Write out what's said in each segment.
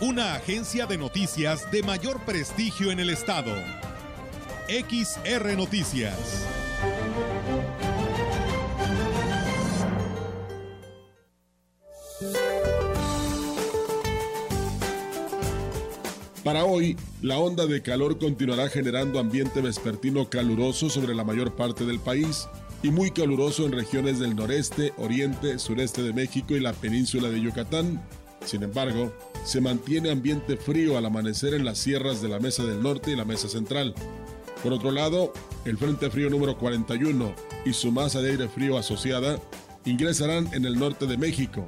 Una agencia de noticias de mayor prestigio en el estado. XR Noticias. Para hoy, la onda de calor continuará generando ambiente vespertino caluroso sobre la mayor parte del país y muy caluroso en regiones del noreste, oriente, sureste de México y la península de Yucatán. Sin embargo, se mantiene ambiente frío al amanecer en las sierras de la Mesa del Norte y la Mesa Central. Por otro lado, el Frente Frío número 41 y su masa de aire frío asociada ingresarán en el norte de México.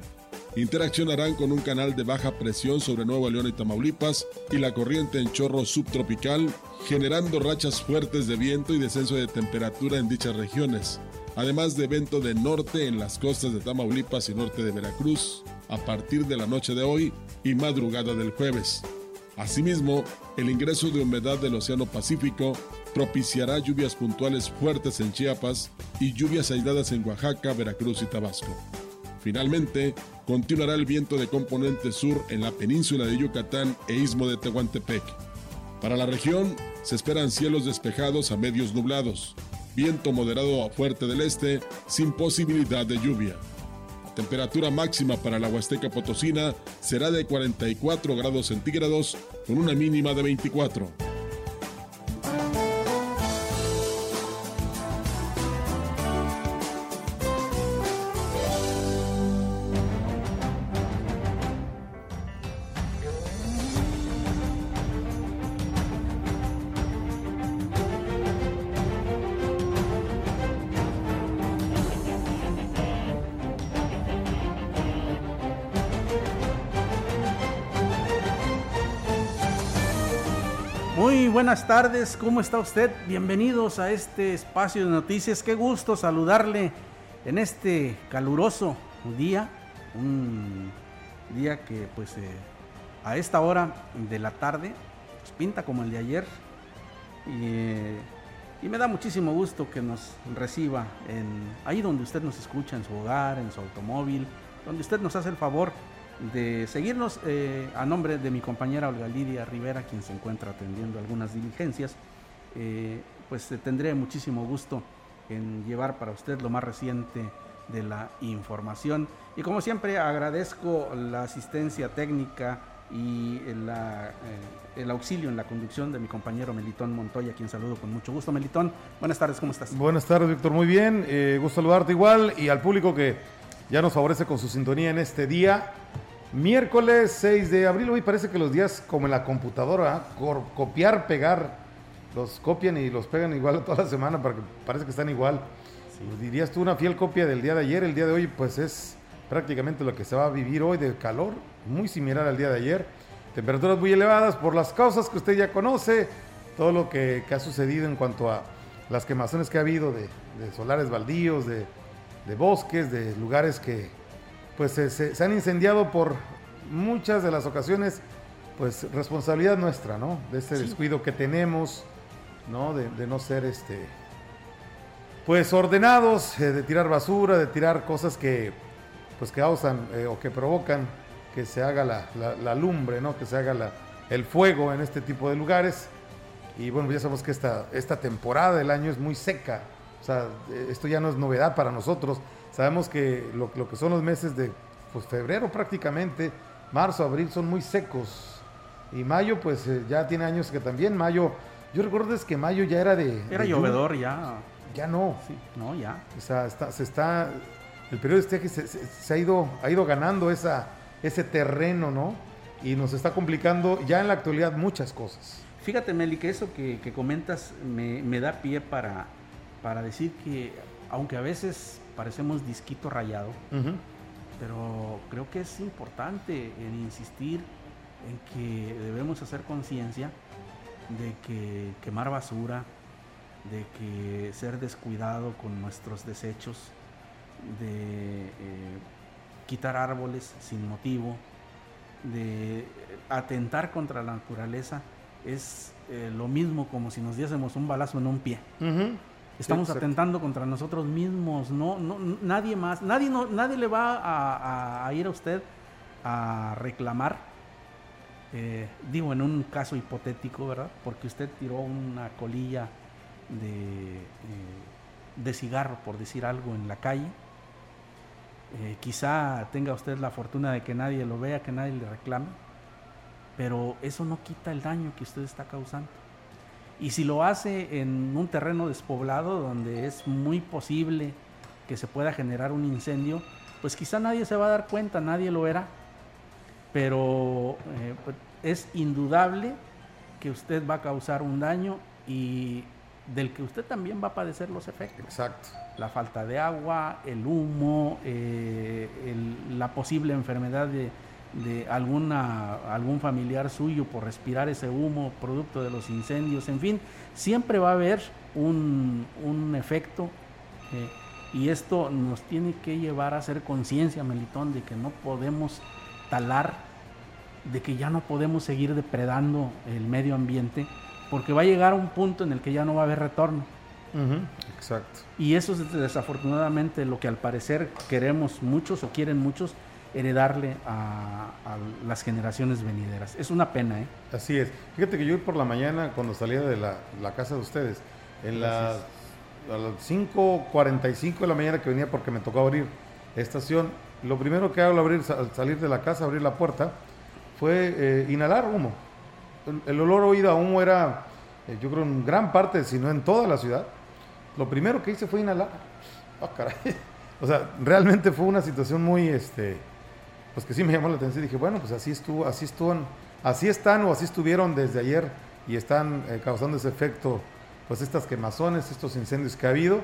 Interaccionarán con un canal de baja presión sobre Nuevo León y Tamaulipas y la corriente en chorro subtropical, generando rachas fuertes de viento y descenso de temperatura en dichas regiones, además de viento de norte en las costas de Tamaulipas y norte de Veracruz, a partir de la noche de hoy y madrugada del jueves. Asimismo, el ingreso de humedad del Océano Pacífico propiciará lluvias puntuales fuertes en Chiapas y lluvias aisladas en Oaxaca, Veracruz y Tabasco. Finalmente, continuará el viento de componente sur en la península de Yucatán e istmo de Tehuantepec. Para la región, se esperan cielos despejados a medios nublados, viento moderado a fuerte del este, sin posibilidad de lluvia. La temperatura máxima para la Huasteca Potosina será de 44 grados centígrados con una mínima de 24. Buenas tardes, ¿cómo está usted? Bienvenidos a este espacio de noticias. Qué gusto saludarle en este caluroso día, un día que pues eh, a esta hora de la tarde pues, pinta como el de ayer y, y me da muchísimo gusto que nos reciba en ahí donde usted nos escucha, en su hogar, en su automóvil, donde usted nos hace el favor de seguirnos eh, a nombre de mi compañera Olga Lidia Rivera, quien se encuentra atendiendo algunas diligencias. Eh, pues eh, tendré muchísimo gusto en llevar para usted lo más reciente de la información. Y como siempre agradezco la asistencia técnica y el auxilio en la conducción de mi compañero Melitón Montoya, quien saludo con mucho gusto. Melitón, buenas tardes, ¿cómo estás? Buenas tardes, Víctor, muy bien. Gusto saludarte igual y al público que ya nos favorece con su sintonía en este día. Miércoles 6 de abril, hoy parece que los días como en la computadora, copiar, pegar, los copian y los pegan igual toda la semana para que parece que están igual. Pues Dirías tú una fiel copia del día de ayer, el día de hoy pues es prácticamente lo que se va a vivir hoy de calor, muy similar al día de ayer. Temperaturas muy elevadas por las causas que usted ya conoce, todo lo que, que ha sucedido en cuanto a las quemazones que ha habido de, de solares baldíos, de, de bosques, de lugares que pues se, han incendiado por muchas de las ocasiones, pues responsabilidad nuestra, ¿no? De ese descuido que tenemos, ¿no? De, de no ser este pues ordenados, eh, de tirar basura, de tirar cosas que pues causan eh, o que provocan que se haga la, la- la lumbre, ¿no? Que se haga la- el fuego en este tipo de lugares. Y bueno, ya sabemos que esta, esta temporada del año es muy seca. O sea, esto ya no es novedad para nosotros. Sabemos que lo, lo que son los meses de pues, febrero prácticamente, marzo, abril son muy secos. Y mayo, pues eh, ya tiene años que también mayo. Yo recuerdo es que mayo ya era de. Era de llovedor ya. Ya no. Sí, no, ya. O sea, está- se está. El periodo de estiaje se, se- se ha, ido, ha ido ganando esa, ese terreno, ¿no? Y nos está complicando ya en la actualidad muchas cosas. Fíjate, Meli, que eso que, que comentas me, me da pie para, para decir que, aunque a veces parecemos disquito rayado, pero creo que es importante en insistir en que debemos hacer conciencia de que quemar basura, de que ser descuidado con nuestros desechos, de eh, quitar árboles sin motivo, de atentar contra la naturaleza, es eh, lo mismo como si nos diésemos un balazo en un pie. Estamos atentando contra nosotros mismos, no, no nadie más, nadie, no, nadie le va a, ir a usted a reclamar, eh, digo en un caso hipotético, ¿verdad? Porque usted tiró una colilla de, eh, de cigarro, por decir algo, en la calle. Eh, quizá tenga usted la fortuna de que nadie lo vea, que nadie le reclame, pero eso no quita el daño que usted está causando. Y si lo hace en un terreno despoblado donde es muy posible que se pueda generar un incendio, pues quizá nadie se va a dar cuenta, nadie lo verá, pero eh, pues, es indudable que usted va a causar un daño y del que usted también va a padecer los efectos. Exacto. La falta de agua, el humo, eh, la posible enfermedad de, de alguna, algún familiar suyo por respirar ese humo producto de los incendios, en fin, siempre va a haber un, un efecto eh, y esto nos tiene que llevar a hacer conciencia, Melitón, de que no podemos talar, de que ya no podemos seguir depredando el medio ambiente, porque va a llegar un punto en el que ya no va a haber retorno. Exacto. Y eso es desafortunadamente lo que al parecer queremos muchos o quieren muchos, heredarle a, las generaciones venideras. Es una pena, ¿eh? Así es. Fíjate que yo por la mañana, cuando salía de la, casa de ustedes, en las, a las 5.45 de la mañana que venía porque me tocó abrir estación, lo primero que hago al, abrir, salir de la casa, abrir la puerta, fue eh, inhalar humo. El, olor oído a humo era, eh, yo creo, en gran parte, si no en toda la ciudad. Lo primero que hice fue inhalar. Oh, caray. O sea, realmente fue una situación muy, este, pues que sí me llamó la atención. Dije, bueno, pues así estuvo, así estuvieron, así están o así estuvieron desde ayer y están eh, causando ese efecto, pues estas quemazones, estos incendios que ha habido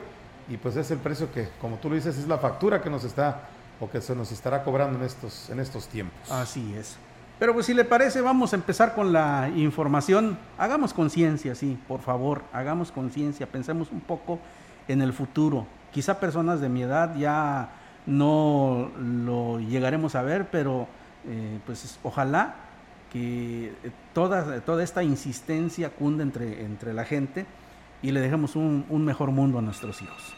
y pues es el precio que, como tú lo dices, es la factura que nos está o que se nos estará cobrando en estos, en estos tiempos. Así es. Pero pues si le parece, vamos a empezar con la información. Hagamos conciencia, sí, por favor, hagamos conciencia, pensemos un poco en el futuro. Quizá personas de mi edad ya no lo llegaremos a ver, pero eh, pues ojalá que eh, toda, toda esta insistencia cunda entre, entre la gente y le dejemos un, mejor mundo a nuestros hijos.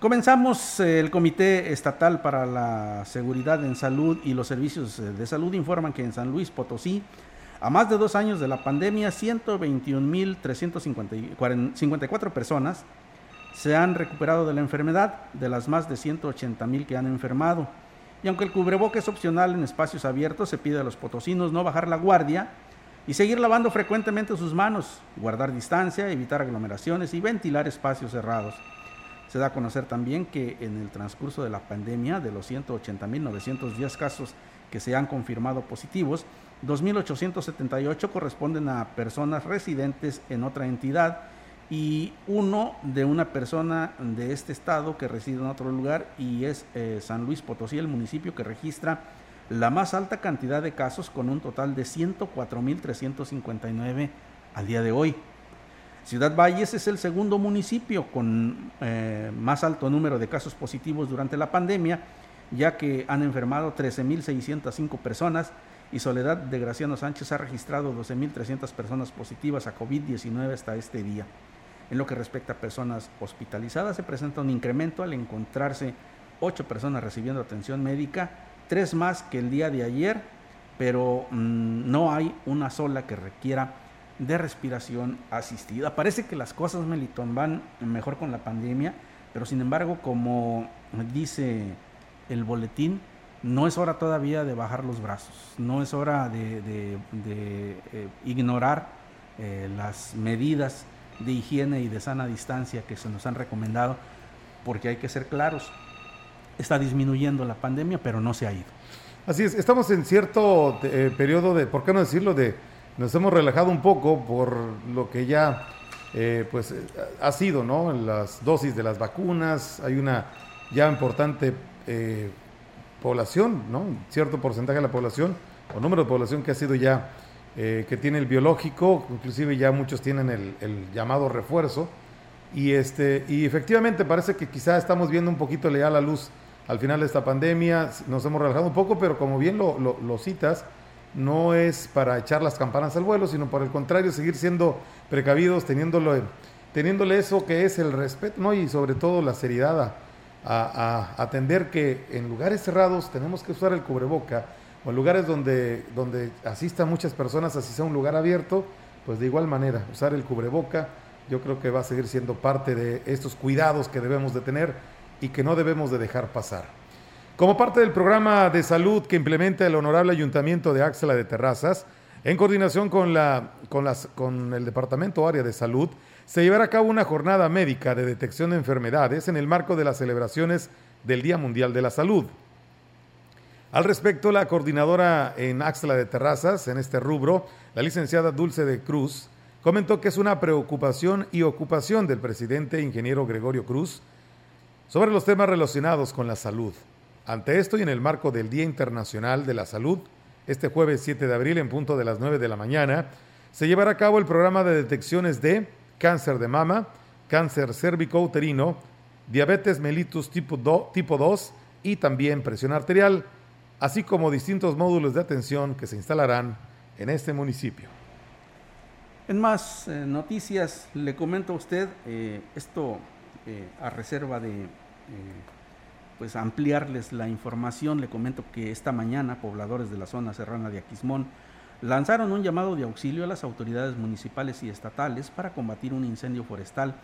Comenzamos eh, el Comité Estatal para la Seguridad en Salud y los Servicios de Salud informan que en San Luis Potosí, a más de dos años de la pandemia, 121.354 personas se han recuperado de la enfermedad, de las más de 180 mil que han enfermado. Y aunque el cubreboque es opcional en espacios abiertos, se pide a los potosinos no bajar la guardia y seguir lavando frecuentemente sus manos, guardar distancia, evitar aglomeraciones y ventilar espacios cerrados. Se da a conocer también que en el transcurso de la pandemia, de los 180.910 casos que se han confirmado positivos, 2.878 corresponden a personas residentes en otra entidad y uno de una persona de este estado que reside en otro lugar y es eh, San Luis Potosí, el municipio que registra la más alta cantidad de casos con un total de 104.359 al día de hoy. Ciudad Valles es el segundo municipio con eh, más alto número de casos positivos durante la pandemia, ya que han enfermado 13.605 personas y Soledad de Graciano Sánchez ha registrado 12.300 personas positivas a COVID-19 hasta este día. En lo que respecta a personas hospitalizadas, se presenta un incremento al encontrarse ocho personas recibiendo atención médica, tres más que el día de ayer, pero mm, no hay una sola que requiera de respiración asistida. Parece que las cosas, Melitón, van mejor con la pandemia, pero sin embargo, como dice el boletín, no es hora todavía de bajar los brazos, no es hora de, eh, ignorar eh, las medidas de higiene y de sana distancia que se nos han recomendado, porque hay que ser claros, está disminuyendo la pandemia, pero no se ha ido. Así es, estamos en cierto eh, periodo de, ¿por qué no decirlo? De, nos hemos relajado un poco por lo que ya eh, pues ha sido, ¿no? Las dosis de las vacunas, hay una ya importante eh, población, ¿no? Cierto porcentaje de la población o número de población que ha sido ya, eh, que tiene el biológico, inclusive ya muchos tienen el, el, llamado refuerzo. Y, este, y efectivamente parece que quizá estamos viendo un poquito ya la luz al final de esta pandemia, nos hemos relajado un poco, pero como bien lo, lo, lo citas, no es para echar las campanas al vuelo, sino por el contrario, seguir siendo precavidos, teniéndolo, teniéndole eso que es el respeto, ¿no? Y sobre todo la seriedad a, a, a, atender que en lugares cerrados tenemos que usar el cubreboca, o lugares donde, donde asistan muchas personas, así sea un lugar abierto, pues de igual manera, usar el cubreboca, yo creo que va a seguir siendo parte de estos cuidados que debemos de tener y que no debemos de dejar pasar. Como parte del programa de salud que implementa el Honorable Ayuntamiento de Axela de Terrazas, en coordinación con, la, con, las, con el Departamento Área de Salud, se llevará a cabo una jornada médica de detección de enfermedades en el marco de las celebraciones del Día Mundial de la Salud. Al respecto, la coordinadora en Axla de Terrazas, en este rubro, la licenciada Dulce de Cruz, comentó que es una preocupación y ocupación del presidente ingeniero Gregorio Cruz sobre los temas relacionados con la salud. Ante esto y en el marco del Día Internacional de la Salud, este jueves 7 de abril en punto de las 9 de la mañana, se llevará a cabo el programa de detecciones de cáncer de mama, cáncer cérvico-uterino, diabetes mellitus tipo, 2, tipo 2 y también presión arterial, así como distintos módulos de atención que se instalarán en este municipio. En más eh, noticias, le comento a usted eh, esto eh, a reserva de pues ampliarles la información. Le comento que esta mañana pobladores de la zona serrana de Aquismón lanzaron un llamado de auxilio a las autoridades municipales y estatales para combatir un incendio forestal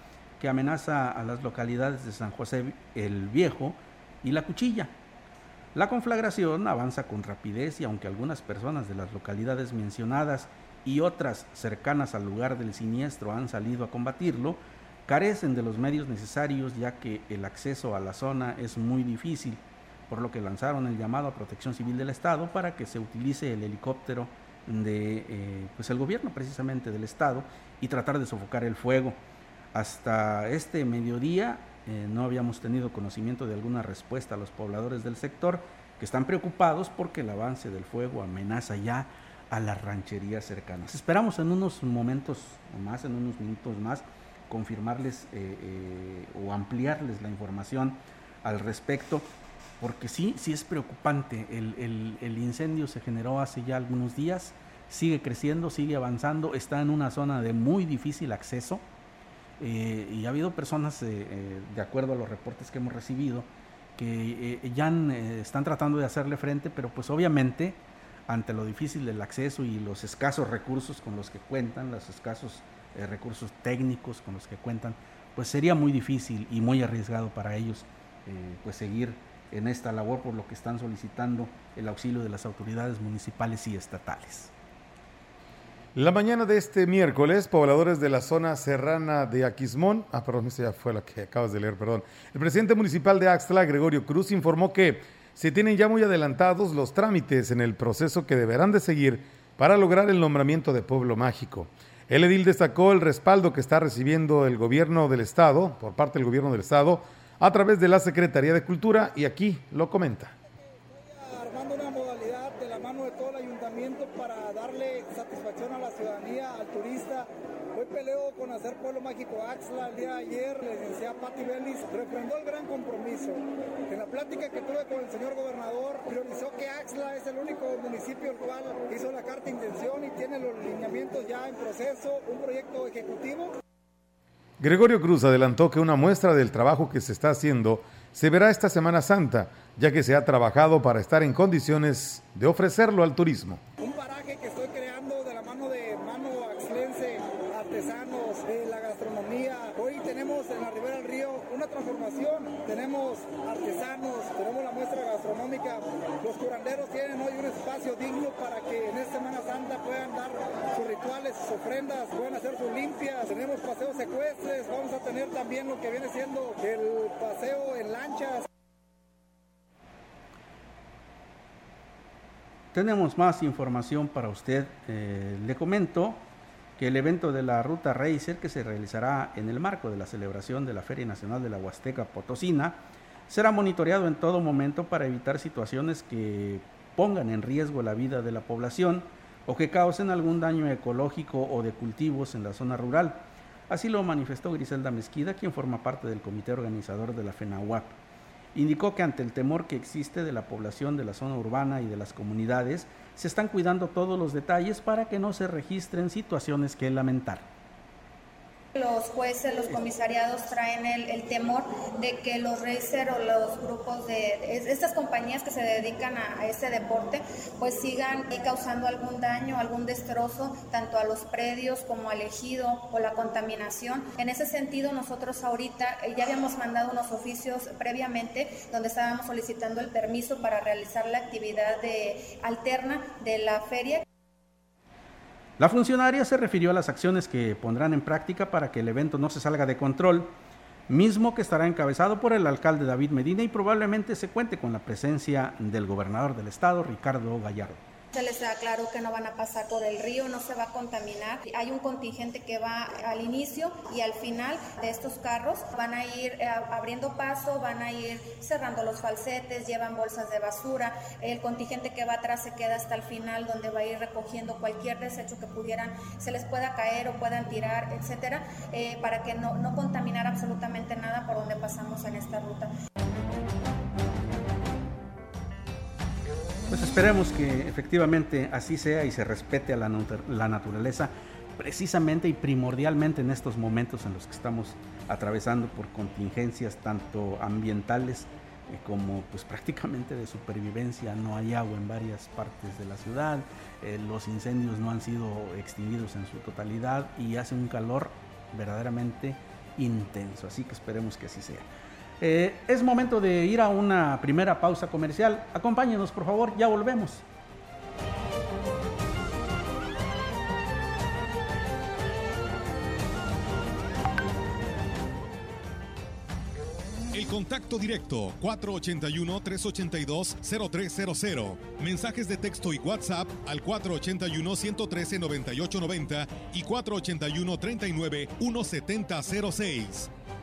que amenaza a las localidades de San José el Viejo y La Cuchilla. La conflagración avanza con rapidez y aunque algunas personas de las localidades mencionadas y otras cercanas al lugar del siniestro han salido a combatirlo, carecen de los medios necesarios ya que el acceso a la zona es muy difícil, por lo que lanzaron el llamado a Protección Civil del Estado para que se utilice el helicóptero de eh, pues el gobierno precisamente del estado y tratar de sofocar el fuego. Hasta este mediodía eh, no habíamos tenido conocimiento de alguna respuesta a los pobladores del sector que están preocupados porque el avance del fuego amenaza ya a las rancherías cercanas. Esperamos en unos momentos más, en unos minutos más, confirmarles eh, o ampliarles la información al respecto porque sí, sí es preocupante. El, el, incendio se generó hace ya algunos días, sigue creciendo, sigue avanzando, está en una zona de muy difícil acceso eh, y ha habido personas, eh, eh, de acuerdo a los reportes que hemos recibido, que eh, ya eh, están tratando de hacerle frente, pero pues obviamente ante lo difícil del acceso y los escasos recursos con los que cuentan, los escasos recursos técnicos con los que cuentan, pues sería muy difícil y muy arriesgado para ellos pues seguir en esta labor, por lo que están solicitando el auxilio de las autoridades municipales y estatales. La mañana de este miércoles, pobladores de la zona serrana de Aquismón, ah, perdón, esa ya fue la que acabas de leer, perdón. El presidente municipal de Axtla, Gregorio Cruz, informó que se tienen ya muy adelantados los trámites en el proceso que deberán de seguir para lograr el nombramiento de pueblo mágico. El edil destacó el respaldo que está recibiendo el gobierno del Estado, por parte del gobierno del Estado, a través de la Secretaría de Cultura y aquí lo comenta. Armando una modalidad de la mano de todo el ayuntamiento para darle satisfacción a la ciudadanía, al turista. Hoy peleo con hacer Pueblo Mágico Axla. El día de ayer, la licenciada Patti Bellis refrendó el gran compromiso. En la plática que tuve con el señor gobernador, priorizó que Axla es el único municipio el cual hizo la carta de intención y tiene los lineamientos ya en proceso, un proyecto ejecutivo. Gregorio Cruz adelantó que una muestra del trabajo que se está haciendo se verá esta Semana Santa, ya que se ha trabajado para estar en condiciones de ofrecerlo al turismo. Tenemos artesanos, tenemos la muestra gastronómica. Los curanderos tienen hoy un espacio digno para que en esta Semana Santa puedan dar sus rituales, sus ofrendas, puedan hacer sus limpias. Tenemos paseos secuestres, vamos a tener también lo que viene siendo el paseo en lanchas. Tenemos más información para usted. Eh, le comento que el evento de la Ruta Racer, que se realizará en el marco de la celebración de la Feria Nacional de la Huasteca Potosina, será monitoreado en todo momento para evitar situaciones que pongan en riesgo la vida de la población o que causen algún daño ecológico o de cultivos en la zona rural. Así lo manifestó Griselda Mezquida, quien forma parte del comité organizador de la FENAWAP. Indicó que ante el temor que existe de la población de la zona urbana y de las comunidades, se están cuidando todos los detalles para que no se registren situaciones que lamentar. Los jueces, los comisariados traen el, temor de que los racers o los grupos de, estas compañías que se dedican a, este deporte, pues sigan causando algún daño, algún destrozo, tanto a los predios como al ejido o la contaminación. En ese sentido, nosotros ahorita eh, ya habíamos mandado unos oficios previamente donde estábamos solicitando el permiso para realizar la actividad de, alterna de la feria. La funcionaria se refirió a las acciones que pondrán en práctica para que el evento no se salga de control, mismo que estará encabezado por el alcalde David Medina y probablemente se cuente con la presencia del gobernador del estado, Ricardo Gallardo. Se les aclaró que no van a pasar por el río, no se va a contaminar. Hay un contingente que va al inicio y al final de estos carros. Van a ir eh, abriendo paso, van a ir cerrando los falsetes, llevan bolsas de basura. El contingente que va atrás se queda hasta el final donde va a ir recogiendo cualquier desecho que pudieran, se les pueda caer o puedan tirar, etcétera, eh, para que no, no contaminar absolutamente nada por donde pasamos en esta ruta. Pues esperemos que efectivamente así sea y se respete a la, naturaleza precisamente y primordialmente en estos momentos en los que estamos atravesando por contingencias tanto ambientales eh, como pues prácticamente de supervivencia. No hay agua en varias partes de la ciudad, eh, los incendios no han sido extinguidos en su totalidad y hace un calor verdaderamente intenso. Así que esperemos que así sea. Eh, es momento de ir a una primera pausa comercial. Acompáñenos, por favor, ya volvemos. El contacto directo 481-382-0300. Mensajes de texto y WhatsApp al 481-113-9890 y 481-39-1706.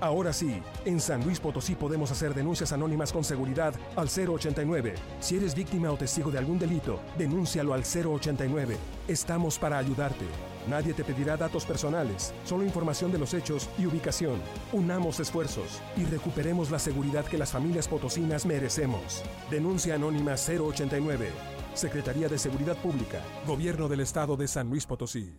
Ahora sí, en San Luis Potosí podemos hacer denuncias anónimas con seguridad al 089. Si eres víctima o testigo de algún delito, denúncialo al 089. Estamos para ayudarte. Nadie te pedirá datos personales, solo información de los hechos y ubicación. Unamos esfuerzos y recuperemos la seguridad que las familias potosinas merecemos. Denuncia anónima 089. Secretaría de Seguridad Pública, Gobierno del Estado de San Luis Potosí.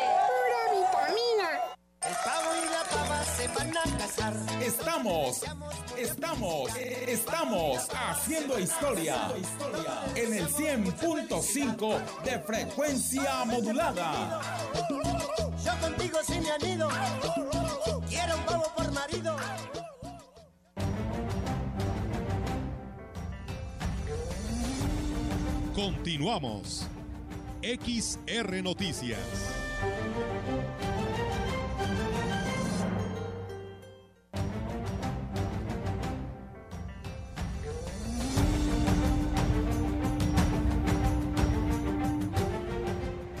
Estamos, estamos, estamos haciendo historia en el 100.5 de frecuencia modulada. Yo contigo sí me anido, quiero un pavo por marido. Continuamos. XR Noticias.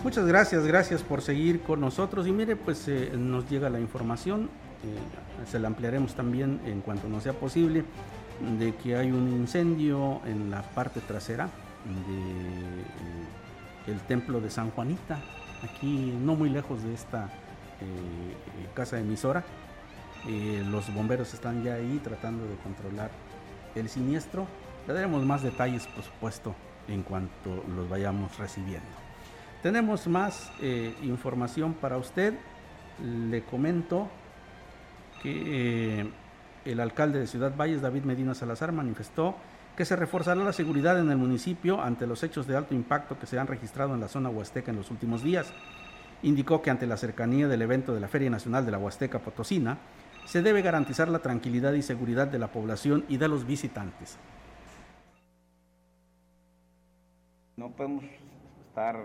Muchas gracias, gracias por seguir con nosotros. Y mire, pues eh, nos llega la información, eh, se la ampliaremos también en cuanto nos sea posible, de que hay un incendio en la parte trasera del templo de San Juanita, aquí no muy lejos de esta casa emisora. los bomberos están ya ahí tratando de controlar el siniestro. Le daremos más detalles, por supuesto, en cuanto los vayamos recibiendo. Tenemos más eh, información para usted. Le comento que eh, el alcalde de Ciudad Valles, David Medina Salazar, manifestó que se reforzará la seguridad en el municipio ante los hechos de alto impacto que se han registrado en la zona huasteca en los últimos días. Indicó que ante la cercanía del evento de la Feria Nacional de la Huasteca Potosina, se debe garantizar la tranquilidad y seguridad de la población y de los visitantes. No podemos estar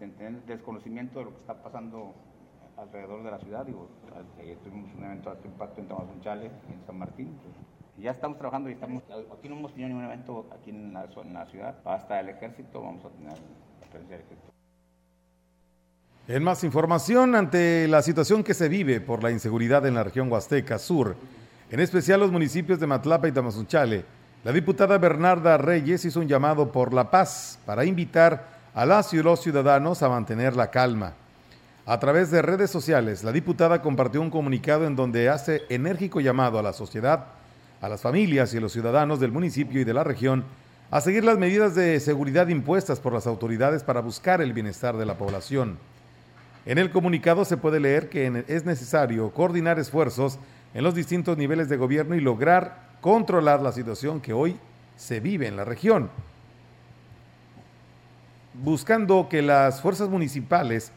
en desconocimiento de lo que está pasando alrededor de la ciudad. Digo, tuvimos un evento de alto impacto en Tamazunchale, en San Martín. ya estamos trabajando y estamos. Aquí no hemos tenido ningún evento aquí en la, en la ciudad. Hasta el ejército vamos a tener presencia del ejército. En más información, ante la situación que se vive por la inseguridad en la región Huasteca Sur, en especial los municipios de Matlapa y Tamazunchale, la diputada Bernarda Reyes hizo un llamado por la paz para invitar a las y los ciudadanos a mantener la calma. A través de redes sociales, la diputada compartió un comunicado en donde hace enérgico llamado a la sociedad, a las familias y a los ciudadanos del municipio y de la región a seguir las medidas de seguridad impuestas por las autoridades para buscar el bienestar de la población. En el comunicado se puede leer que es necesario coordinar esfuerzos en los distintos niveles de gobierno y lograr controlar la situación que hoy se vive en la región, buscando que las fuerzas municipales,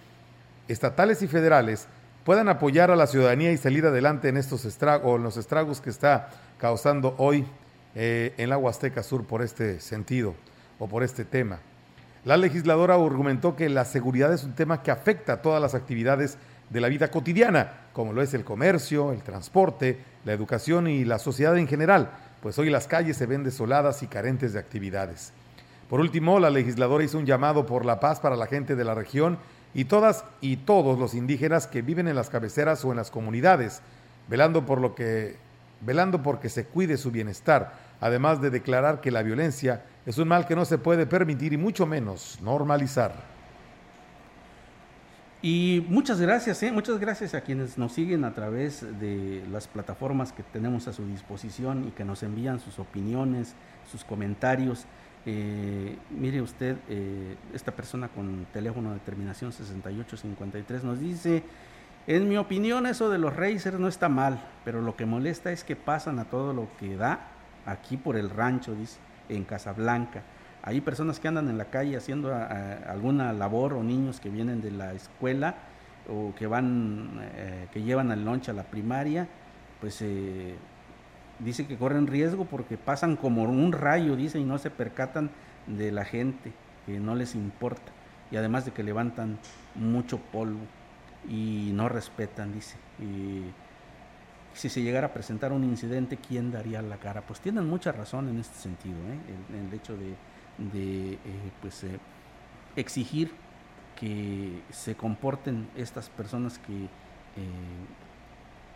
estatales y federales puedan apoyar a la ciudadanía y salir adelante en estos estragos, en los estragos que está causando hoy eh, en la Huasteca Sur por este sentido o por este tema. La legisladora argumentó que la seguridad es un tema que afecta a todas las actividades de la vida cotidiana, como lo es el comercio, el transporte, la educación y la sociedad en general, pues hoy las calles se ven desoladas y carentes de actividades. Por último, la legisladora hizo un llamado por la paz para la gente de la región y todas y todos los indígenas que viven en las cabeceras o en las comunidades, velando por lo que velando porque se cuide su bienestar, además de declarar que la violencia es un mal que no se puede permitir y mucho menos normalizar. Y muchas gracias, ¿eh? muchas gracias a quienes nos siguen a través de las plataformas que tenemos a su disposición y que nos envían sus opiniones, sus comentarios. Eh, mire usted, eh, esta persona con teléfono de terminación 6853 nos dice, en mi opinión eso de los racers no está mal, pero lo que molesta es que pasan a todo lo que da aquí por el rancho, dice, en Casablanca. Hay personas que andan en la calle haciendo alguna labor o niños que vienen de la escuela o que van, eh, que llevan al lunch a la primaria, pues eh, dice que corren riesgo porque pasan como un rayo, dice, y no se percatan de la gente, que no les importa. Y además de que levantan mucho polvo y no respetan, dice. Y si se llegara a presentar un incidente, ¿quién daría la cara? Pues tienen mucha razón en este sentido, ¿eh? el, hecho de, de eh, pues, eh, exigir que se comporten estas personas que eh,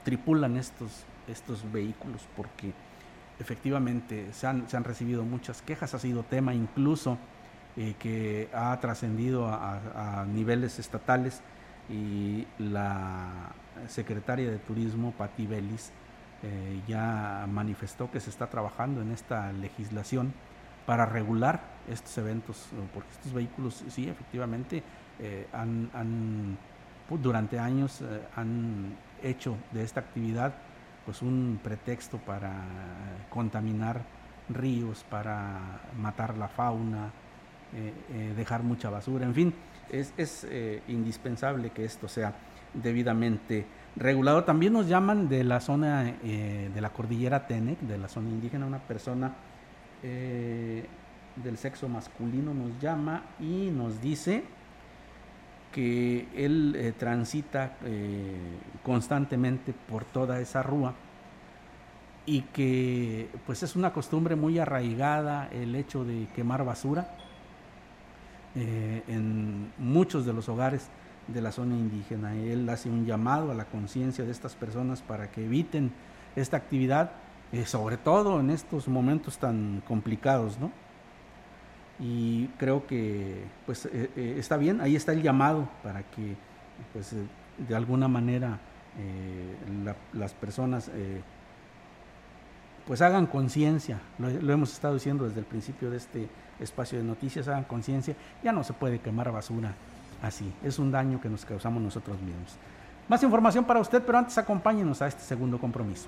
tripulan estos, estos vehículos, porque efectivamente se han, se han, recibido muchas quejas, ha sido tema incluso eh, que ha trascendido a, niveles estatales y la secretaria de Turismo, Patti Bellis, eh, ya manifestó que se está trabajando en esta legislación para regular estos eventos, porque estos vehículos sí, efectivamente, eh, han, han, durante años eh, han hecho de esta actividad pues un pretexto para contaminar ríos, para matar la fauna, eh, dejar mucha basura, en fin, es, es indispensable que esto sea debidamente regulado. También nos llaman de la zona eh, de la cordillera Tenec, de la zona indígena, una persona eh, del sexo masculino nos llama y nos dice que él eh, transita eh, constantemente por toda esa rúa y que pues es una costumbre muy arraigada el hecho de quemar basura eh, en muchos de los hogares de la zona indígena. Él hace un llamado a la conciencia de estas personas para que eviten esta actividad, sobre todo en estos momentos tan complicados, ¿no? Y creo que pues eh, eh, está bien, ahí está el llamado para que pues de alguna manera las personas pues hagan conciencia, lo, lo, hemos estado diciendo desde el principio de este espacio de noticias, hagan conciencia, ya no se puede quemar basura así. Es un daño que nos causamos nosotros mismos. Más información para usted, pero antes acompáñenos a este segundo compromiso.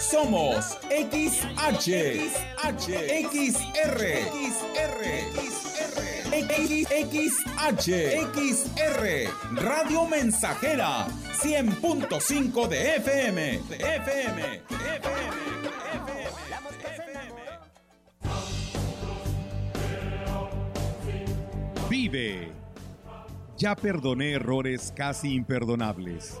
Somos XH, XH, XR, XR, XR, Radio Mensajera, 100.5 de FM, FM, de FM. Vive. Ya perdoné errores casi imperdonables.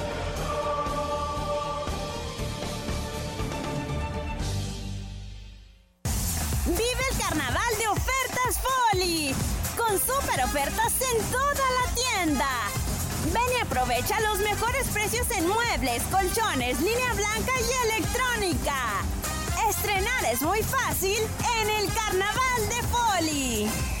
Muebles, colchones, línea blanca y electrónica. Estrenar es muy fácil en el Carnaval de Poli.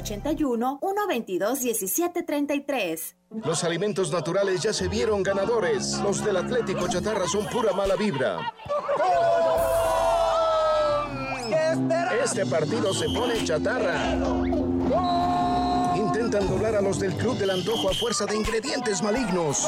81 122 1733. Los alimentos naturales ya se vieron ganadores. Los del Atlético Chatarra son pura mala vibra. Este partido se pone chatarra. Intentan doblar a los del Club del Antojo a fuerza de ingredientes malignos.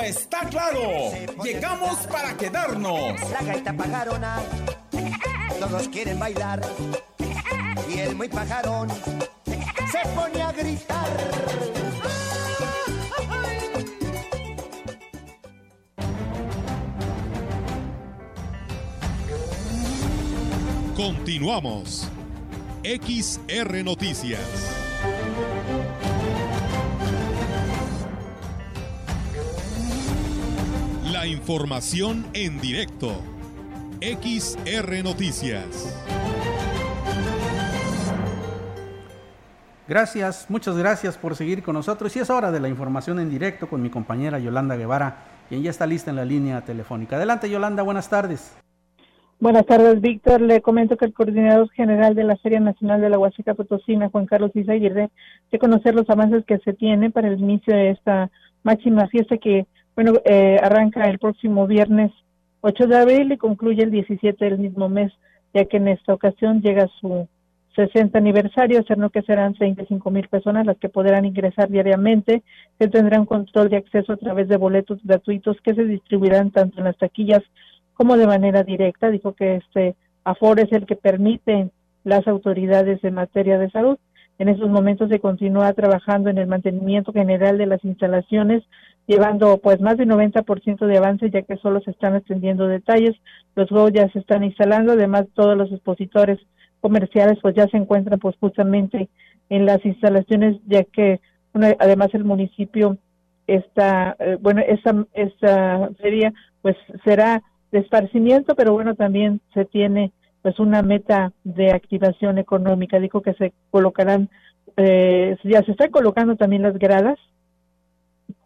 está claro. Llegamos para quedarnos. La gaita pajarona, todos quieren bailar. Y el muy pajarón se pone a gritar. Continuamos. XR Noticias. La información en directo. XR Noticias. Gracias, muchas gracias por seguir con nosotros. Y es hora de la información en directo con mi compañera Yolanda Guevara, quien ya está lista en la línea telefónica. Adelante, Yolanda, buenas tardes. Buenas tardes, Víctor. Le comento que el coordinador general de la Feria Nacional de la Huasteca Potosina, Juan Carlos Izaguirre, de conocer los avances que se tiene para el inicio de esta máxima fiesta que, bueno, eh, arranca el próximo viernes 8 de abril y concluye el 17 del mismo mes, ya que en esta ocasión llega su 60 aniversario, hacerlo que serán 35 mil personas las que podrán ingresar diariamente, que tendrán control de acceso a través de boletos gratuitos que se distribuirán tanto en las taquillas como de manera directa. Dijo que este aforo es el que permite las autoridades en materia de salud. En estos momentos se continúa trabajando en el mantenimiento general de las instalaciones, llevando pues más del 90% de avance, ya que solo se están extendiendo detalles. Los juegos ya se están instalando, además todos los expositores comerciales pues ya se encuentran pues justamente en las instalaciones, ya que bueno, además el municipio está, eh, bueno, esta, esta feria pues será de esparcimiento, pero bueno, también se tiene pues una meta de activación económica. Dijo que se colocarán, eh, ya se están colocando también las gradas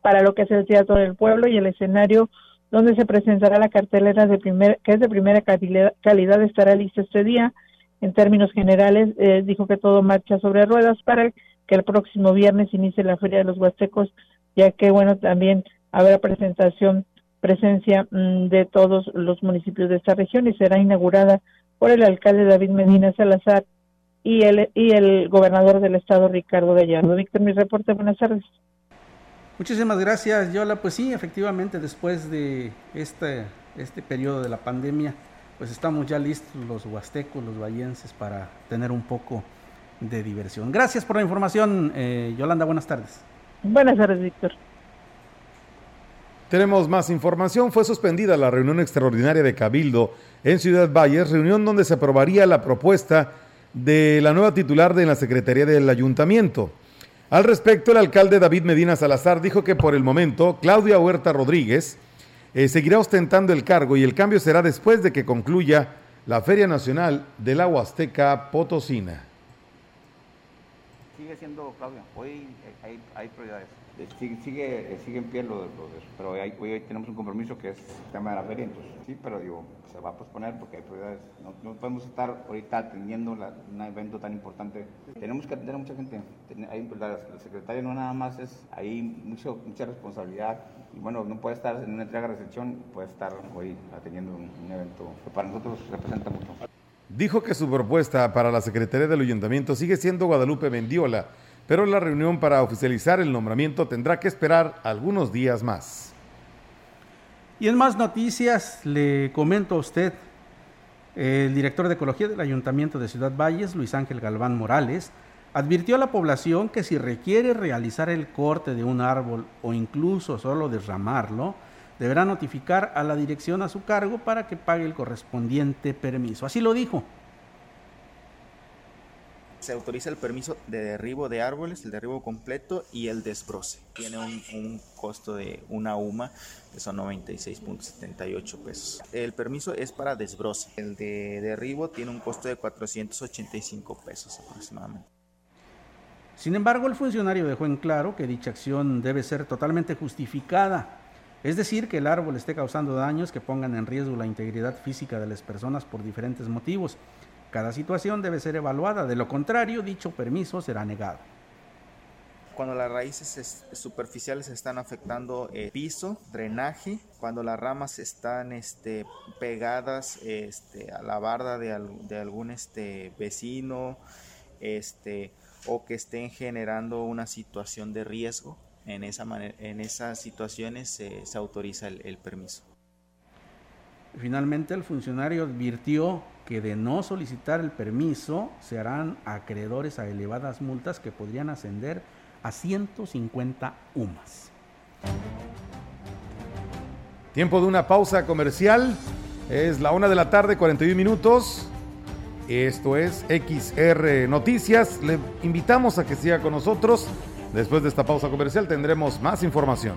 para lo que es el Teatro del Pueblo y el escenario donde se presentará la cartelera de que es de primera calidad, calidad estará lista este día. En términos generales, eh, dijo que todo marcha sobre ruedas para que el próximo viernes inicie la Feria de los Huastecos, ya que, bueno, también habrá presentación presencia mm, de todos los municipios de esta región y será inaugurada por el alcalde David Medina Salazar y el, y el gobernador del estado Ricardo Gallardo. Víctor, mi reporte, buenas tardes. Muchísimas gracias, Yola. Pues sí, efectivamente, después de este, este periodo de la pandemia, pues estamos ya listos los huastecos, los vallenses, para tener un poco de diversión. Gracias por la información, eh, Yolanda. Buenas tardes. Buenas tardes, Víctor. Tenemos más información. Fue suspendida la reunión extraordinaria de Cabildo en Ciudad Valles, reunión donde se aprobaría la propuesta de la nueva titular de la Secretaría del Ayuntamiento. Al respecto, el alcalde David Medina Salazar dijo que por el momento Claudia Huerta Rodríguez eh, seguirá ostentando el cargo y el cambio será después de que concluya la Feria Nacional de la Huasteca Potosina. Sigue siendo, Claudia, hoy hay, hay prioridades. Eh, Sigue, sigue, sigue en pie lo, de- lo de eso, pero hay- hoy tenemos un compromiso que es el tema de la feria, entonces sí, pero digo, se va a posponer porque hay prioridades. No, podemos estar ahorita atendiendo la- un evento tan importante. Tenemos que atender a mucha gente. Hay, la, la secretaria no nada más es, hay mucho, mucha responsabilidad y bueno, no puede estar en una entrega-recepción, puede estar hoy atendiendo un, un evento que para nosotros representa mucho. Dijo que su propuesta para la Secretaría del Ayuntamiento sigue siendo Guadalupe Mendiola, pero la reunión para oficializar el nombramiento tendrá que esperar algunos días más. Y en más noticias, le comento a usted, el director de Ecología del Ayuntamiento de Ciudad Valles, Luis Ángel Galván Morales, advirtió a la población que si requiere realizar el corte de un árbol o incluso solo derramarlo, deberá notificar a la dirección a su cargo para que pague el correspondiente permiso. Así lo dijo. Se autoriza el permiso de derribo de árboles, el derribo completo y el desbroce. Tiene un, un costo de una UMA que son 96.78 pesos. El permiso es para desbroce. El de derribo tiene un costo de 485 pesos aproximadamente. Sin embargo, el funcionario dejó en claro que dicha acción debe ser totalmente justificada, es decir, que el árbol esté causando daños que pongan en riesgo la integridad física de las personas por diferentes motivos. Cada situación debe ser evaluada, de lo contrario, dicho permiso será negado cuando las raíces superficiales están afectando el piso, drenaje, cuando las ramas están este, pegadas este, a la barda de, algún este, vecino, o que estén generando una situación de riesgo, en esas situaciones se, autoriza el, permiso. Finalmente, el funcionario advirtió que de no solicitar el permiso se harán acreedores a elevadas multas que podrían ascender a 150 UMAS. Tiempo de una pausa comercial. Es la una de la tarde, 41 minutos. Esto es XR Noticias. Le invitamos a que siga con nosotros. Después de esta pausa comercial tendremos más información.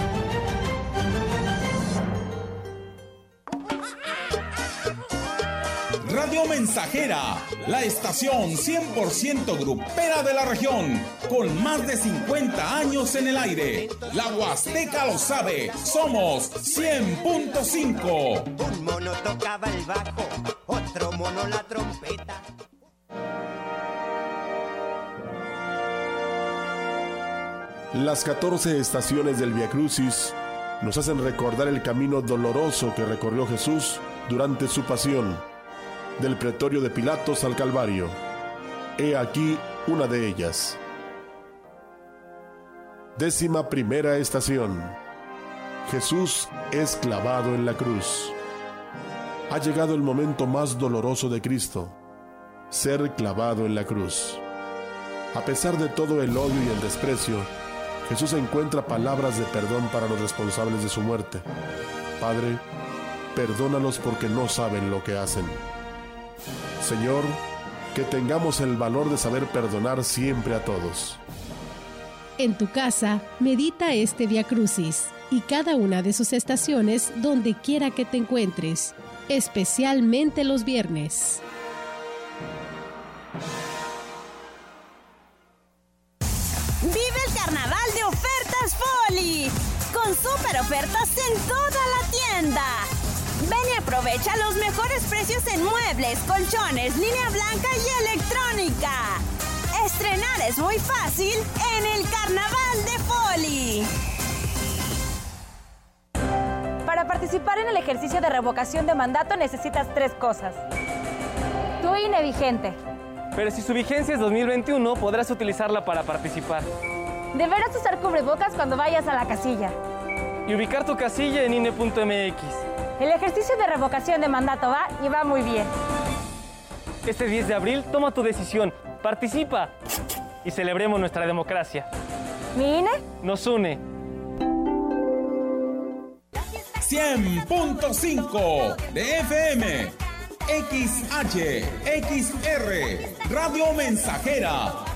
Radio Mensajera, la estación 100% grupera de la región, con más de 50 años en el aire. La Huasteca lo sabe, somos 100.5. Un mono tocaba el bajo, otro mono la trompeta. Las 14 estaciones del Via Crucis nos hacen recordar el camino doloroso que recorrió Jesús durante su pasión del pretorio de Pilatos al Calvario. He aquí una de ellas. Décima primera estación. Jesús es clavado en la cruz. Ha llegado el momento más doloroso de Cristo, ser clavado en la cruz. A pesar de todo el odio y el desprecio, Jesús encuentra palabras de perdón para los responsables de su muerte. Padre, perdónalos porque no saben lo que hacen. Señor, que tengamos el valor de saber perdonar siempre a todos. En tu casa, medita este Via Crucis y cada una de sus estaciones donde quiera que te encuentres, especialmente los viernes. Vive el carnaval de ofertas Foli, con super ofertas en toda aprovecha los mejores precios en muebles, colchones, línea blanca y electrónica. Estrenar es muy fácil en el Carnaval de Poli. Para participar en el ejercicio de revocación de mandato necesitas tres cosas. Tu INE vigente. Pero si su vigencia es 2021, podrás utilizarla para participar. Deberás usar cubrebocas cuando vayas a la casilla. Y ubicar tu casilla en INE.mx. El ejercicio de revocación de mandato va y va muy bien. Este 10 de abril toma tu decisión, participa y celebremos nuestra democracia. ¿Mi INE? Nos une. 100.5 de FM, XH, XR, Radio Mensajera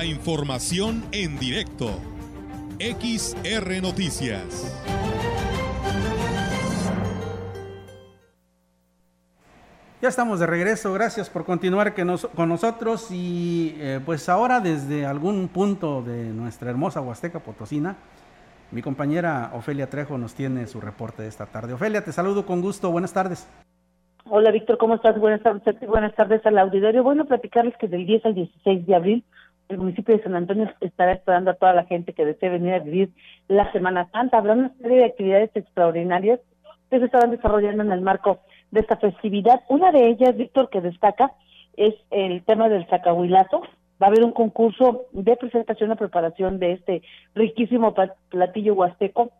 La información en directo. XR Noticias. Ya estamos de regreso, gracias por continuar con nosotros y eh, pues ahora desde algún punto de nuestra hermosa Huasteca Potosina, mi compañera Ofelia Trejo nos tiene su reporte de esta tarde. Ofelia, te saludo con gusto, buenas tardes. Hola Víctor, ¿cómo estás? Buenas tardes, buenas tardes al auditorio. Bueno, platicarles que del 10 al 16 de abril el municipio de San Antonio estará esperando a toda la gente que desee venir a vivir la Semana Santa. Habrá una serie de actividades extraordinarias que se estarán desarrollando en el marco de esta festividad. Una de ellas, Víctor, que destaca es el tema del zacahuilazo. Va a haber un concurso de presentación y preparación de este riquísimo platillo huasteco.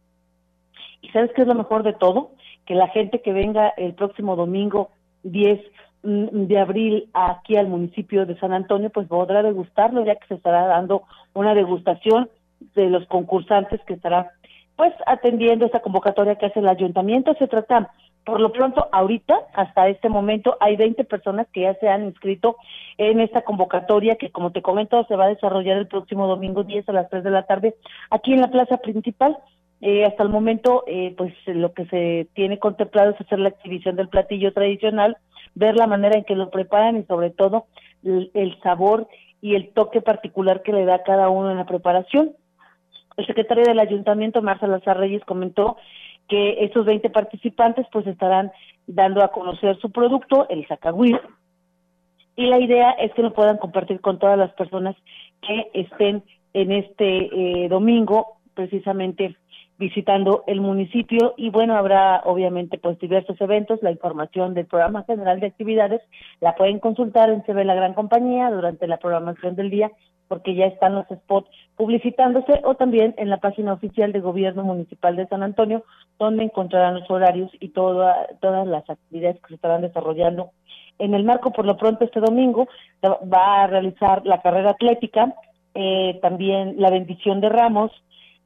¿Y sabes qué es lo mejor de todo? Que la gente que venga el próximo domingo 10 mm, de abril aquí al municipio de San Antonio, pues podrá degustarlo, ya que se estará dando una degustación de los concursantes que estará pues atendiendo esta convocatoria que hace el ayuntamiento. Se trata, por lo pronto, ahorita, hasta este momento, hay 20 personas que ya se han inscrito en esta convocatoria que, como te comento, se va a desarrollar el próximo domingo 10 a las 3 de la tarde aquí en la plaza principal. Eh, hasta el momento, eh, pues lo que se tiene contemplado es hacer la exhibición del platillo tradicional, ver la manera en que lo preparan y sobre todo el, sabor y el toque particular que le da cada uno en la preparación. El secretario del ayuntamiento, Marcelo Lazar Reyes, comentó que estos 20 participantes pues estarán dando a conocer su producto, el Zacahuil, y la idea es que lo puedan compartir con todas las personas que estén en este eh, domingo precisamente visitando el municipio y bueno, habrá obviamente pues diversos eventos, la información del programa general de actividades la pueden consultar en CB La Gran Compañía durante la programación del día porque ya están los spots publicitándose o también en la página oficial de Gobierno Municipal de San Antonio, donde encontrarán los horarios y toda, todas las actividades que se estarán desarrollando. En el marco, por lo pronto, este domingo va a realizar la carrera atlética, eh, también la bendición de ramos,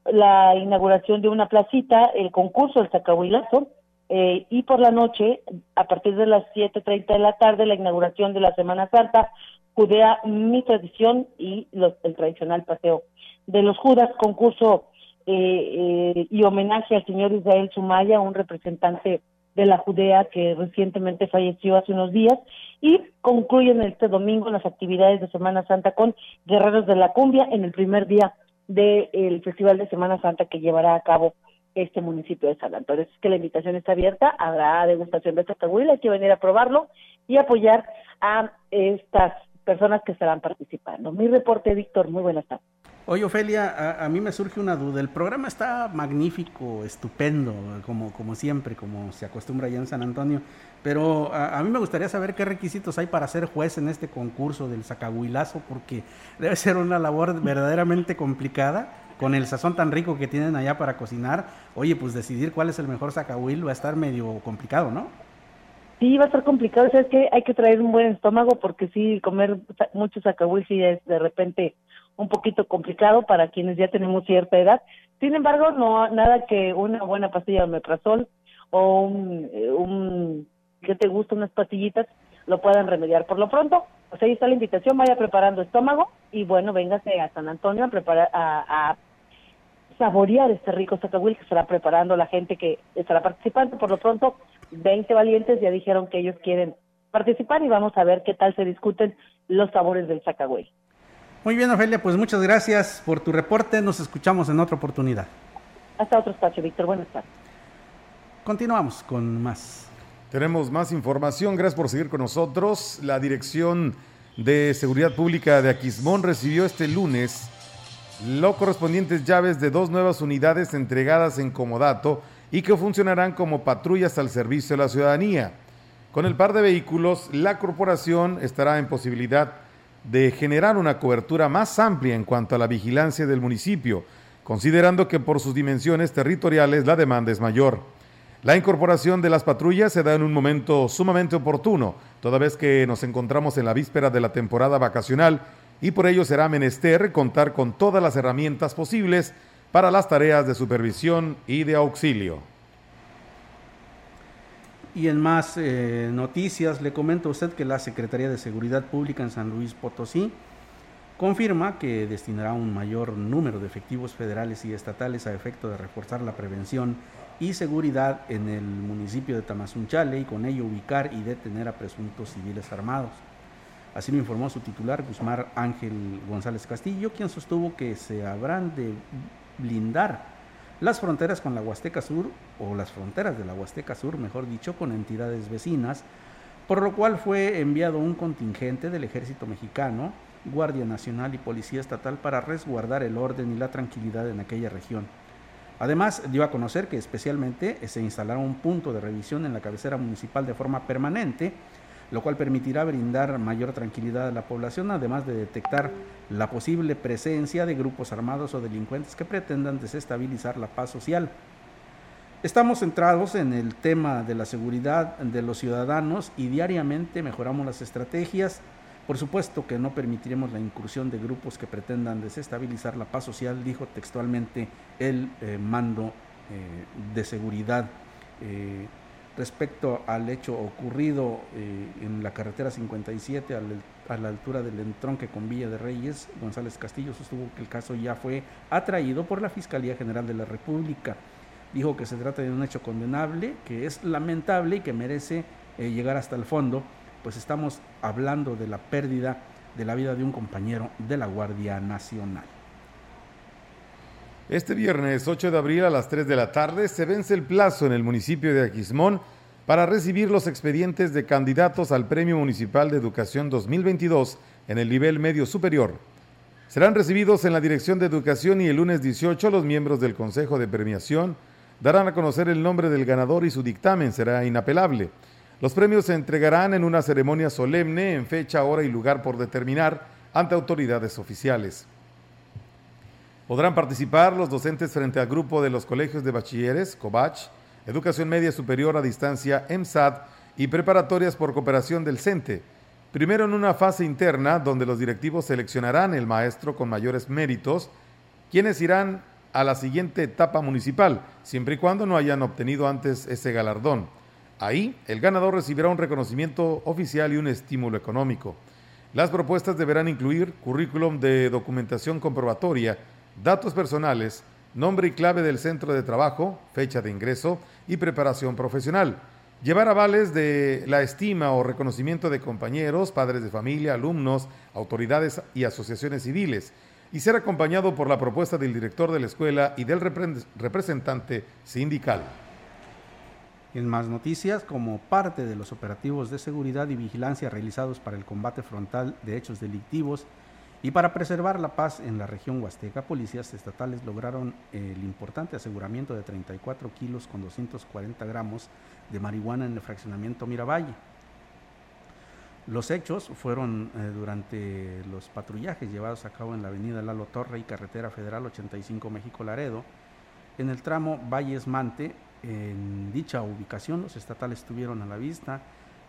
la inauguración de una placita, el concurso del Zacahuilazo, eh, y por la noche, a partir de las 7.30 de la tarde, la inauguración de la Semana Santa, Judea, mi tradición y el tradicional paseo de los Judas, concurso eh, eh, y homenaje al señor Israel Sumaya, un representante de la Judea que recientemente falleció hace unos días, y concluyen este domingo las actividades de Semana Santa con Guerreros de la Cumbia en el primer día del Festival de Semana Santa que llevará a cabo este municipio de San Antonio. Es que la invitación está abierta, habrá degustación de Zacahuila, hay que venir a probarlo y apoyar a estas personas que estarán participando. Mi reporte, Víctor, muy buenas tardes. Oye, Ofelia, a, mí me surge una duda. El programa está magnífico, estupendo, como, como siempre, como se acostumbra allá en San Antonio. Pero a, mí me gustaría saber qué requisitos hay para ser juez en este concurso del sacahuilazo, porque debe ser una labor verdaderamente complicada. Con el sazón tan rico que tienen allá para cocinar, oye, pues decidir cuál es el mejor sacahuil va a estar medio complicado, ¿no? Sí, va a estar complicado, es que hay que traer un buen estómago porque sí, comer mucho sacahuil sí es de repente un poquito complicado para quienes ya tenemos cierta edad. Sin embargo, no nada que una buena pastilla de omeprazol o un, eh, un que te gusta unas pastillitas lo puedan remediar. Por lo pronto, pues ahí está la invitación, vaya preparando estómago y bueno, véngase a San Antonio a preparar a, a saborear este rico sacahuil que estará preparando la gente que estará participando. Por lo pronto, 20 valientes ya dijeron que ellos quieren participar y vamos a ver qué tal se discuten los sabores del sacahuil. Muy bien, Ofelia, pues muchas gracias por tu reporte. Nos escuchamos en otra oportunidad. Hasta otro espacio, Víctor. Buenas tardes. Continuamos con más. Tenemos más información. Gracias por seguir con nosotros. La Dirección de Seguridad Pública de Aquismón recibió este lunes lo correspondientes llaves de dos nuevas unidades entregadas en comodato y que funcionarán como patrullas al servicio de la ciudadanía. Con el par de vehículos, la corporación estará en posibilidad de generar una cobertura más amplia en cuanto a la vigilancia del municipio, considerando que por sus dimensiones territoriales la demanda es mayor. La incorporación de las patrullas se da en un momento sumamente oportuno, toda vez que nos encontramos en la víspera de la temporada vacacional y por ello será menester contar con todas las herramientas posibles para las tareas de supervisión y de auxilio. Y en más eh, noticias, le comento a usted que la Secretaría de Seguridad Pública en San Luis Potosí confirma que destinará un mayor número de efectivos federales y estatales a efecto de reforzar la prevención y seguridad en el municipio de Tamazunchale y con ello ubicar y detener a presuntos civiles armados. Así lo informó su titular, Guzmán Ángel González Castillo, quien sostuvo que se habrán de blindar las fronteras con la Huasteca Sur, o las fronteras de la Huasteca Sur, mejor dicho, con entidades vecinas, por lo cual fue enviado un contingente del ejército mexicano Guardia Nacional y Policía Estatal para resguardar el orden y la tranquilidad en aquella región. Además, dio a conocer que especialmente se instalará un punto de revisión en la cabecera municipal de forma permanente, lo cual permitirá brindar mayor tranquilidad a la población, además de detectar la posible presencia de grupos armados o delincuentes que pretendan desestabilizar la paz social. Estamos centrados en el tema de la seguridad de los ciudadanos y diariamente mejoramos las estrategias. Por supuesto que no permitiremos la incursión de grupos que pretendan desestabilizar la paz social, dijo textualmente el eh, mando eh, de seguridad. Eh, respecto al hecho ocurrido en la carretera 57 a la altura del entronque con Villa de Reyes, González Castillo sostuvo que el caso ya fue atraído por la Fiscalía General de la República dijo que se trata de un hecho condenable, que es lamentable y que merece llegar hasta el fondo, pues estamos hablando de la pérdida de la vida de un compañero de la Guardia Nacional. Este viernes 8 de abril a las 3 de la tarde se vence el plazo en el municipio de Aquismón para recibir los expedientes de candidatos al Premio Municipal de Educación 2022 en el nivel medio superior. Serán recibidos en la Dirección de Educación y el lunes 18 los miembros del Consejo de Premiación, darán a conocer el nombre del ganador y su dictamen será inapelable. Los premios se entregarán en una ceremonia solemne en fecha, hora y lugar por determinar ante autoridades oficiales. Podrán participar los docentes frente al grupo de los colegios de bachilleres, COBACH, Educación Media Superior a Distancia, EMSAD y preparatorias por cooperación del CENTE. Primero en una fase interna donde los directivos seleccionarán el maestro con mayores méritos, quienes irán a la siguiente etapa municipal, siempre y cuando no hayan obtenido antes ese galardón. Ahí, el ganador recibirá un reconocimiento oficial y un estímulo económico. Las propuestas deberán incluir currículum de documentación comprobatoria, datos personales, nombre y clave del centro de trabajo, fecha de ingreso y preparación profesional. Llevar avales de la estima o reconocimiento de compañeros, padres de familia, alumnos, autoridades y asociaciones civiles y ser acompañado por la propuesta del director de la escuela y del representante sindical. En más noticias, como parte de los operativos de seguridad y vigilancia realizados para el combate frontal de hechos delictivos y para preservar la paz en la región huasteca, policías estatales lograron el importante aseguramiento de 34 kilos con 240 gramos de marihuana en el fraccionamiento Miravalle los hechos fueron eh, durante los patrullajes llevados a cabo en la avenida Lalo Torre y carretera federal 85 México Laredo. En el tramo Valles Mante, en dicha ubicación, los estatales tuvieron a la vista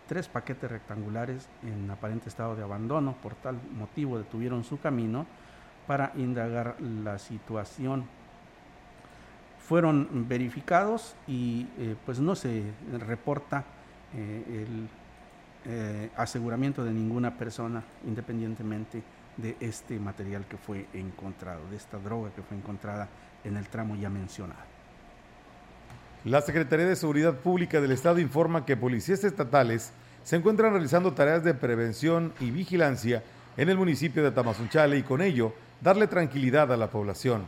tres paquetes rectangulares en aparente estado de abandono. Por tal motivo detuvieron su camino para indagar la situación. Fueron verificados y eh, pues no se reporta eh, el eh, aseguramiento de ninguna persona independientemente de este material que fue encontrado, de esta droga que fue encontrada en el tramo ya mencionado. La Secretaría de Seguridad Pública del Estado informa que policías estatales se encuentran realizando tareas de prevención y vigilancia en el municipio de Tamazunchale y con ello darle tranquilidad a la población.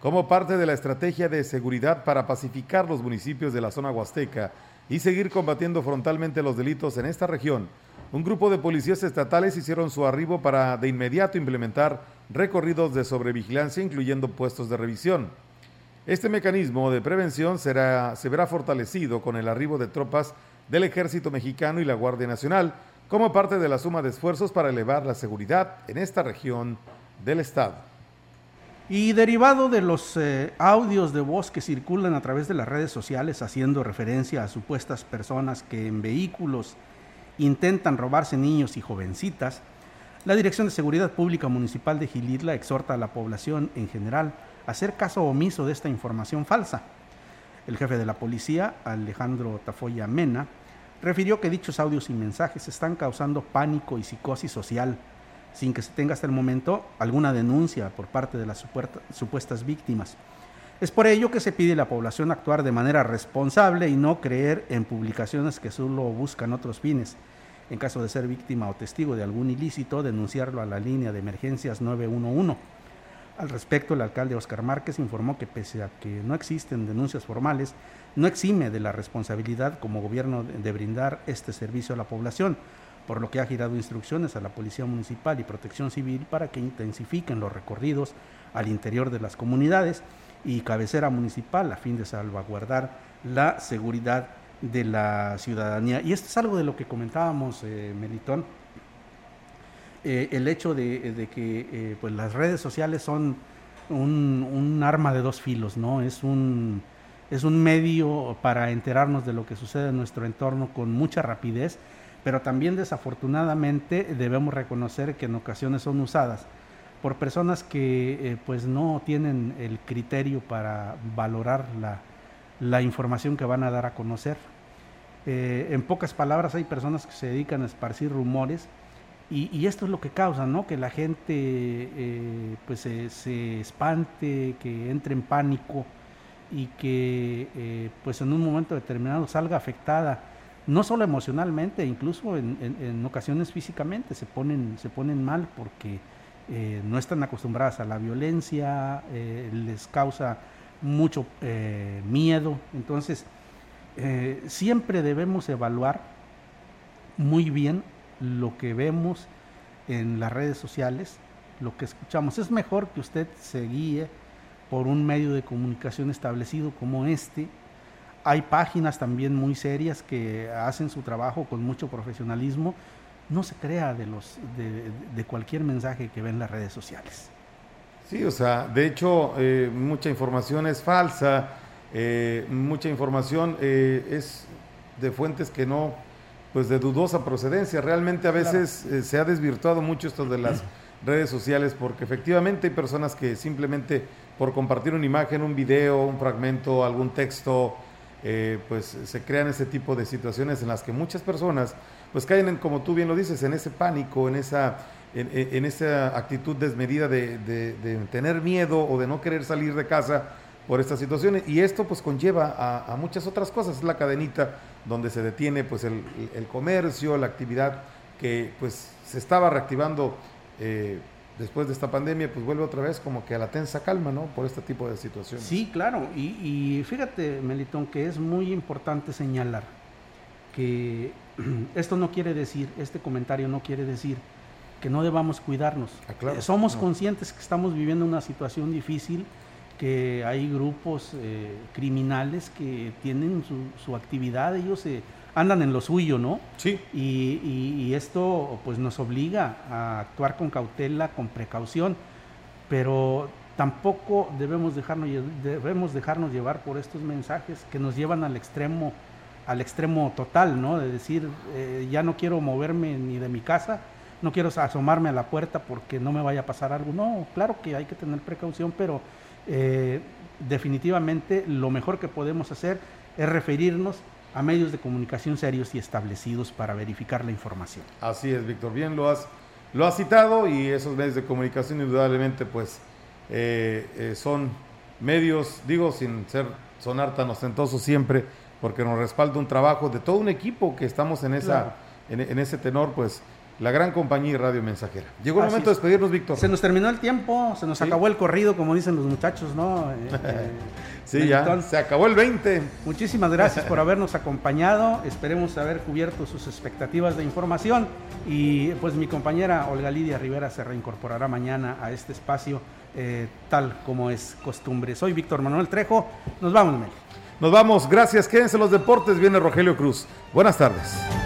Como parte de la estrategia de seguridad para pacificar los municipios de la zona huasteca, y seguir combatiendo frontalmente los delitos en esta región, un grupo de policías estatales hicieron su arribo para de inmediato implementar recorridos de sobrevigilancia, incluyendo puestos de revisión. Este mecanismo de prevención será, se verá fortalecido con el arribo de tropas del Ejército Mexicano y la Guardia Nacional como parte de la suma de esfuerzos para elevar la seguridad en esta región del Estado. Y derivado de los eh, audios de voz que circulan a través de las redes sociales haciendo referencia a supuestas personas que en vehículos intentan robarse niños y jovencitas, la Dirección de Seguridad Pública Municipal de Gilitla exhorta a la población en general hacer caso omiso de esta información falsa. El jefe de la policía, Alejandro Tafoya Mena, refirió que dichos audios y mensajes están causando pánico y psicosis social sin que se tenga hasta el momento alguna denuncia por parte de las supuestas víctimas. Es por ello que se pide a la población actuar de manera responsable y no creer en publicaciones que solo buscan otros fines. En caso de ser víctima o testigo de algún ilícito, denunciarlo a la línea de emergencias 911. Al respecto, el alcalde Oscar Márquez informó que pese a que no existen denuncias formales, no exime de la responsabilidad como gobierno de brindar este servicio a la población, por lo que ha girado instrucciones a la Policía Municipal y Protección Civil para que intensifiquen los recorridos al interior de las comunidades y cabecera municipal a fin de salvaguardar la seguridad de la ciudadanía. Y esto es algo de lo que comentábamos, eh, Melitón, eh, el hecho de, que eh, pues las redes sociales son un, arma de dos filos, ¿no? Es un, es un medio para enterarnos de lo que sucede en nuestro entorno con mucha rapidez, pero también desafortunadamente debemos reconocer que en ocasiones son usadas por personas que eh, pues no tienen el criterio para valorar la, la, información que van a dar a conocer. Eh, en pocas palabras hay personas que se dedican a esparcir rumores y, y esto es lo que causa, ¿no? Que la gente eh, pues se, espante, que entre en pánico y que pues en un momento determinado salga afectada, no solo emocionalmente, incluso en, ocasiones físicamente, se ponen, se ponen mal porque eh, no están acostumbradas a la violencia, eh, les causa mucho eh, miedo. Entonces, siempre debemos evaluar muy bien lo que vemos en las redes sociales, lo que escuchamos. Es mejor que usted se guíe por un medio de comunicación establecido como este. Hay páginas también muy serias que hacen su trabajo con mucho profesionalismo no se crea de, los, de, cualquier mensaje que ve en las redes sociales. Sí, o sea, de hecho, eh, mucha información es falsa, eh, mucha información eh, es de fuentes que no, pues de dudosa procedencia. Realmente a veces se ha desvirtuado mucho esto de las redes sociales porque efectivamente hay personas que simplemente por compartir una imagen, un video, un fragmento, algún texto, pues se crean ese tipo de situaciones en las que muchas personas pues caen, en, como tú bien lo dices, en ese pánico, en esa, en, esa actitud desmedida de, tener miedo o de no querer salir de casa por estas situaciones. Y esto pues conlleva a, muchas otras cosas. Es la cadenita donde se detiene pues el, comercio, la actividad que pues se estaba reactivando eh, después de esta pandemia, pues vuelve otra vez como que a la tensa calma, ¿no? Por este tipo de situaciones. Sí, claro. Y, y fíjate, Melitón, que es muy importante señalar que esto no quiere decir, este comentario no quiere decir que no debamos cuidarnos. Ah, somos conscientes que estamos viviendo una situación difícil, que hay grupos eh, criminales que tienen su, actividad, ellos andan en lo suyo, ¿no? Sí. Y, esto pues nos obliga a actuar con cautela, con precaución, pero tampoco debemos dejarnos, debemos dejarnos llevar por estos mensajes que nos llevan al extremo al extremo total, ¿no? De decir, eh, ya no quiero moverme ni de mi casa, no quiero asomarme a la puerta porque no me vaya a pasar algo. No, claro que hay que tener precaución, pero eh, definitivamente lo mejor que podemos hacer es referirnos a medios de comunicación serios y establecidos para verificar la información. Así es, Víctor, bien lo has, lo has citado y esos medios de comunicación indudablemente pues eh, son medios, digo sin ser sonar tan ostentoso siempre, porque nos respalda un trabajo de todo un equipo que estamos en, esa, en, ese tenor, pues la gran compañía y radio mensajera. Llegó el momento de despedirnos, Víctor. Se nos terminó el tiempo, se nos acabó el corrido, como dicen los muchachos, ¿no? Eh, eh, sí, ya, se acabó el 20. Muchísimas gracias por habernos acompañado, esperemos haber cubierto sus expectativas de información y pues mi compañera Olga Lidia Rivera se reincorporará mañana a este espacio eh, tal como es costumbre. Soy Víctor Manuel Trejo, nos vamos, Mel. Nos vamos, gracias. Quédense los deportes. Viene Rogelio Cruz. Buenas tardes.